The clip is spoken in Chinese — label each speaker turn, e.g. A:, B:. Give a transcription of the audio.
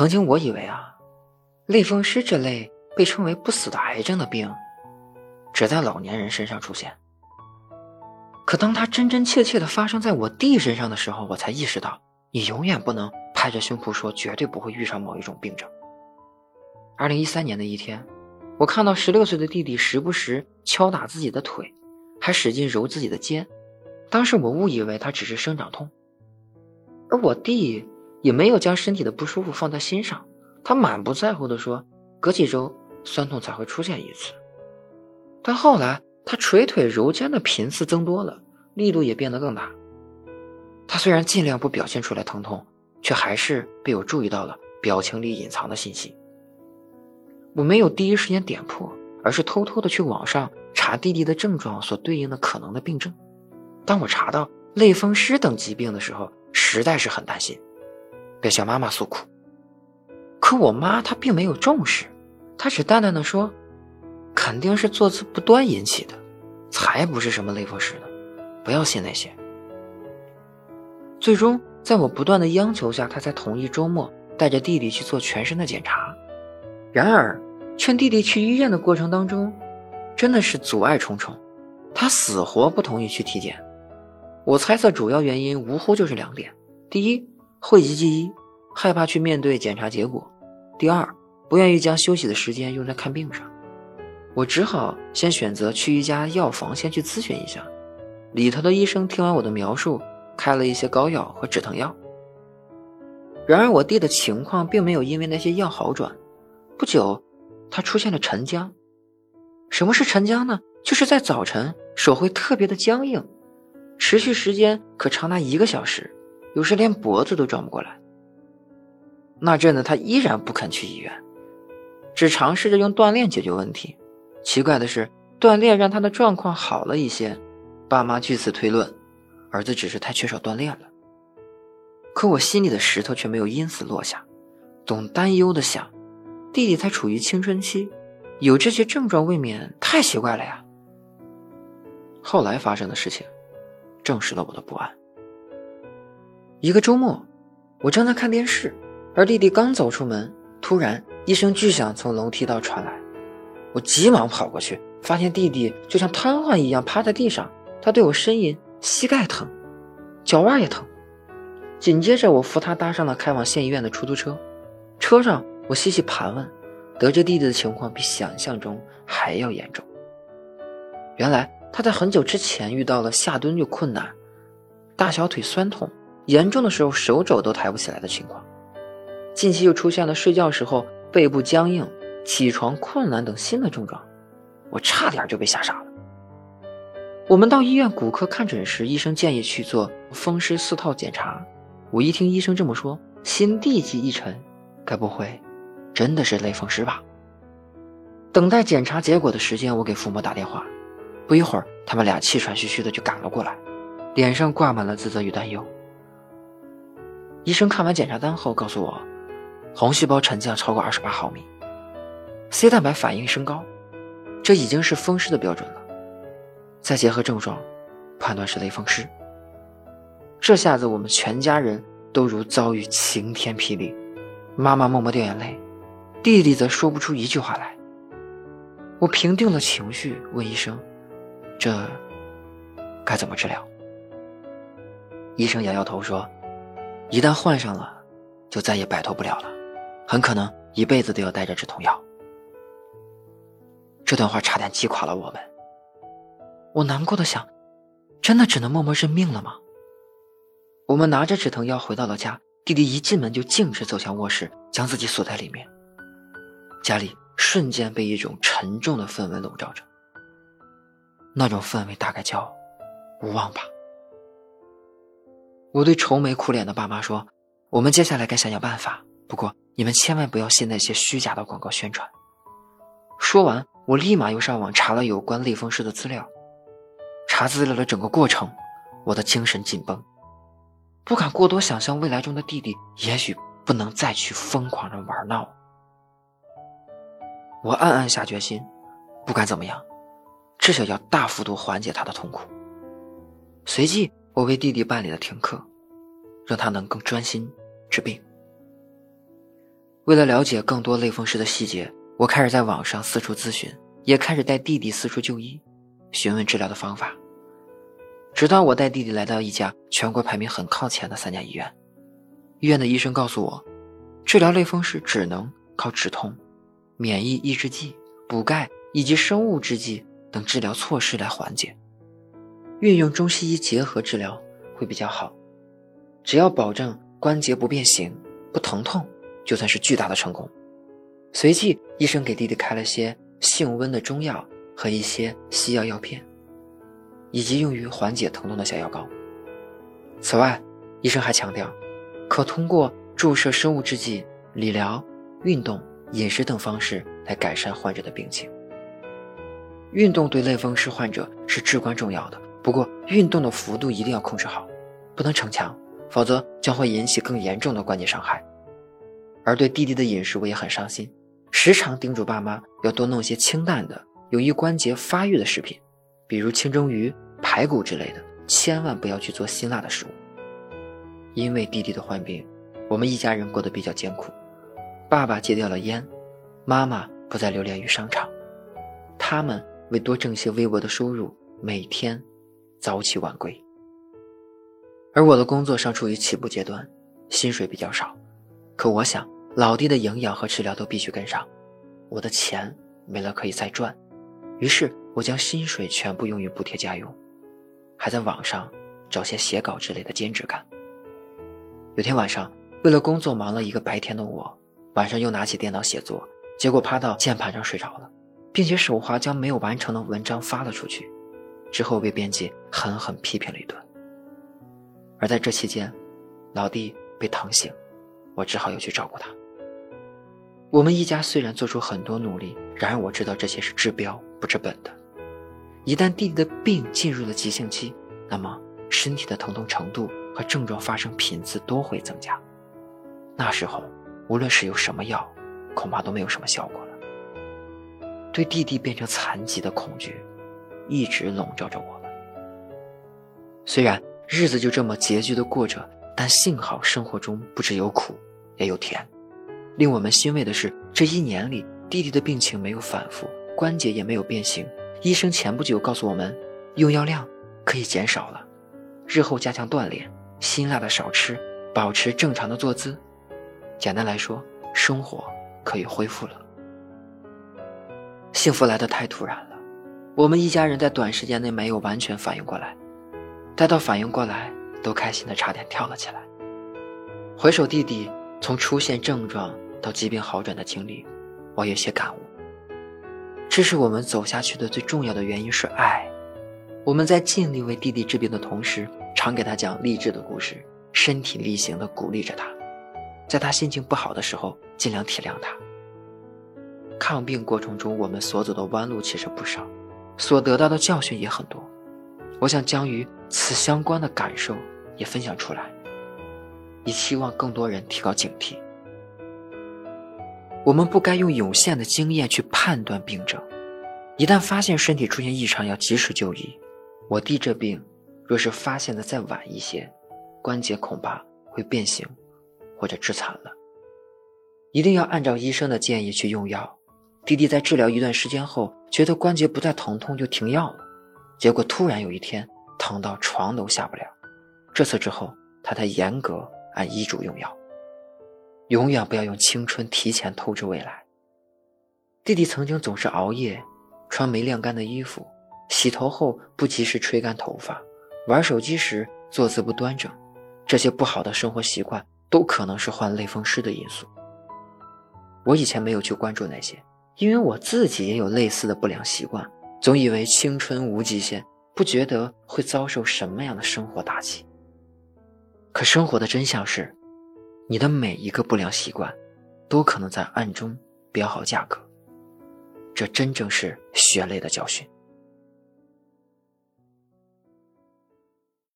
A: 曾经我以为啊，类风湿这类被称为不死的癌症的病，只在老年人身上出现。可当它真真切切的发生在我弟身上的时候，我才意识到，你永远不能拍着胸脯说绝对不会遇上某一种病症。二零一三年的一天，我看到十六岁的弟弟时不时敲打自己的腿，还使劲揉自己的肩，当时我误以为他只是生长痛，而我弟。也没有将身体的不舒服放在心上，他满不在乎地说：“隔几周酸痛才会出现一次。”但后来他捶腿揉肩的频次增多了，力度也变得更大。他虽然尽量不表现出来疼痛，却还是被我注意到了表情里隐藏的信息。我没有第一时间点破，而是偷偷的去网上查弟弟的症状所对应的可能的病症。当我查到类风湿等疾病的时候，实在是很担心。便向妈妈诉苦，可我妈她并没有重视，她只淡淡的说：“肯定是坐姿不端引起的，才不是什么类风湿呢，不要信那些。”最终，在我不断的央求下，她才同意周末带着弟弟去做全身的检查。然而，劝弟弟去医院的过程当中，真的是阻碍重重，他死活不同意去体检。我猜测主要原因无乎就是两点：第一，讳疾忌医，害怕去面对检查结果；第二，不愿意将休息的时间用在看病上。我只好先选择去一家药房先去咨询一下。里头的医生听完我的描述，开了一些膏药和止疼药。然而我弟的情况并没有因为那些药好转，不久，他出现了沉僵。什么是沉僵呢？就是在早晨手会特别的僵硬，持续时间可长达一个小时。有时连脖子都转不过来。那阵子他依然不肯去医院，只尝试着用锻炼解决问题。奇怪的是，锻炼让他的状况好了一些。爸妈据此推论，儿子只是太缺少锻炼了。可我心里的石头却没有因此落下，总担忧的想：弟弟才处于青春期，有这些症状未免太奇怪了呀。后来发生的事情，证实了我的不安。一个周末，我正在看电视，而弟弟刚走出门，突然一声巨响从楼梯道传来。我急忙跑过去，发现弟弟就像瘫痪一样趴在地上。他对我呻吟：“膝盖疼，脚腕也疼。”紧接着，我扶他搭上了开往县医院的出租车。车上，我细细盘问，得知弟弟的情况比想象中还要严重。原来他在很久之前遇到了下蹲就困难，大小腿酸痛。严重的时候手肘都抬不起来的情况，近期又出现了睡觉时候背部僵硬、起床困难等新的症状，我差点就被吓傻了。我们到医院骨科看诊时，医生建议去做风湿四套检查。我一听医生这么说，心地即一沉，该不会真的是类风湿吧？等待检查结果的时间，我给父母打电话，不一会儿，他们俩气喘吁吁的就赶了过来，脸上挂满了自责与担忧。医生看完检查单后告诉我，红细胞沉降超过二十八毫米，C 蛋白反应升高，这已经是风湿的标准了。再结合症状，判断是类风湿。这下子我们全家人都如遭遇晴天霹雳，妈妈默默掉眼泪，弟弟则说不出一句话来。我平定了情绪，问医生：“这该怎么治疗？”医生摇摇头说。一旦患上了，就再也摆脱不了了，很可能一辈子都要带着止痛药。这段话差点击垮了我们。我难过的想，真的只能默默认命了吗？我们拿着止疼药回到了家，弟弟一进门就径直走向卧室，将自己锁在里面。家里瞬间被一种沉重的氛围笼罩着，那种氛围大概叫无望吧。我对愁眉苦脸的爸妈说：“我们接下来该想想办法，不过你们千万不要信那些虚假的广告宣传。”说完，我立马又上网查了有关类风湿的资料。查资料的整个过程，我的精神紧绷，不敢过多想象未来中的弟弟也许不能再去疯狂的玩闹。我暗暗下决心，不管怎么样，至少要大幅度缓解他的痛苦。随即。我为弟弟办理了停课，让他能更专心治病。为了了解更多类风湿的细节，我开始在网上四处咨询，也开始带弟弟四处就医，询问治疗的方法。直到我带弟弟来到一家全国排名很靠前的三家医院，医院的医生告诉我，治疗类风湿只能靠止痛、免疫抑制剂、补钙以及生物制剂等治疗措施来缓解，运用中西医结合治疗会比较好。只要保证关节不变形、不疼痛，就算是巨大的成功。随即，医生给弟弟开了些性温的中药和一些西药药片。以及用于缓解疼痛的小药膏。此外，医生还强调，可通过注射生物制剂、理疗、运动、饮食等方式来改善患者的病情。运动对类风湿患者是至关重要的，不过运动的幅度一定要控制好，不能逞强，否则将会引起更严重的关节伤害。而对弟弟的饮食，我也很上心，时常叮嘱爸妈要多弄些清淡的、有益关节发育的食品。比如清蒸鱼、排骨之类的，千万不要去做辛辣的食物。因为弟弟的患病，我们一家人过得比较艰苦。爸爸戒掉了烟，妈妈不再流连于商场。他们为多挣些微薄的收入，每天早起晚归。而我的工作尚处于起步阶段，薪水比较少。可我想，老弟的营养和治疗都必须跟上。我的钱没了可以再赚，于是。我将薪水全部用于补贴家用，还在网上找些写稿之类的兼职干。有天晚上，为了工作忙了一个白天的我，晚上又拿起电脑写作，结果趴到键盘上睡着了，并且手滑将没有完成的文章发了出去，之后被编辑狠狠批评了一顿。而在这期间，老弟被疼醒，我只好又去照顾他。我们一家虽然做出很多努力，然而我知道这些是治标不治本的。一旦弟弟的病进入了急性期，那么身体的疼痛程度和症状发生频次都会增加。那时候，无论是用什么药，恐怕都没有什么效果了。对弟弟变成残疾的恐惧，一直笼罩着我们。虽然日子就这么拮据的过着，但幸好生活中不只有苦，也有甜。令我们欣慰的是，这一年里，弟弟的病情没有反复，关节也没有变形。医生前不久告诉我们，用药量可以减少了，日后加强锻炼，辛辣的少吃，保持正常的坐姿。简单来说，生活可以恢复了。幸福来得太突然了，我们一家人在短时间内没有完全反应过来，待到反应过来，都开心的差点跳了起来。回首弟弟从出现症状到疾病好转的经历，我有些感悟。这是我们走下去的最重要的原因是爱。我们在尽力为弟弟治病的同时，常给他讲励志的故事，身体力行的鼓励着他。在他心情不好的时候，尽量体谅他。抗病过程中，我们所走的弯路其实不少，所得到的教训也很多。我想将与此相关的感受也分享出来，以期望更多人提高警惕。我们不该用有限的经验去判断病症，一旦发现身体出现异常，要及时就医。我弟这病，若是发现的再晚一些，关节恐怕会变形，或者致残了。一定要按照医生的建议去用药。弟弟在治疗一段时间后，觉得关节不再疼痛，就停药了。结果突然有一天，疼到床都下不了。这次之后，他才严格按医嘱用药。永远不要用青春提前透支未来。弟弟曾经总是熬夜，穿没晾干的衣服，洗头后不及时吹干头发，玩手机时坐姿不端正，这些不好的生活习惯都可能是患类风湿的因素。我以前没有去关注那些，因为我自己也有类似的不良习惯，总以为青春无极限，不觉得会遭受什么样的生活打击。可生活的真相是。你的每一个不良习惯，都可能在暗中标好价格，这真正是血泪的教训。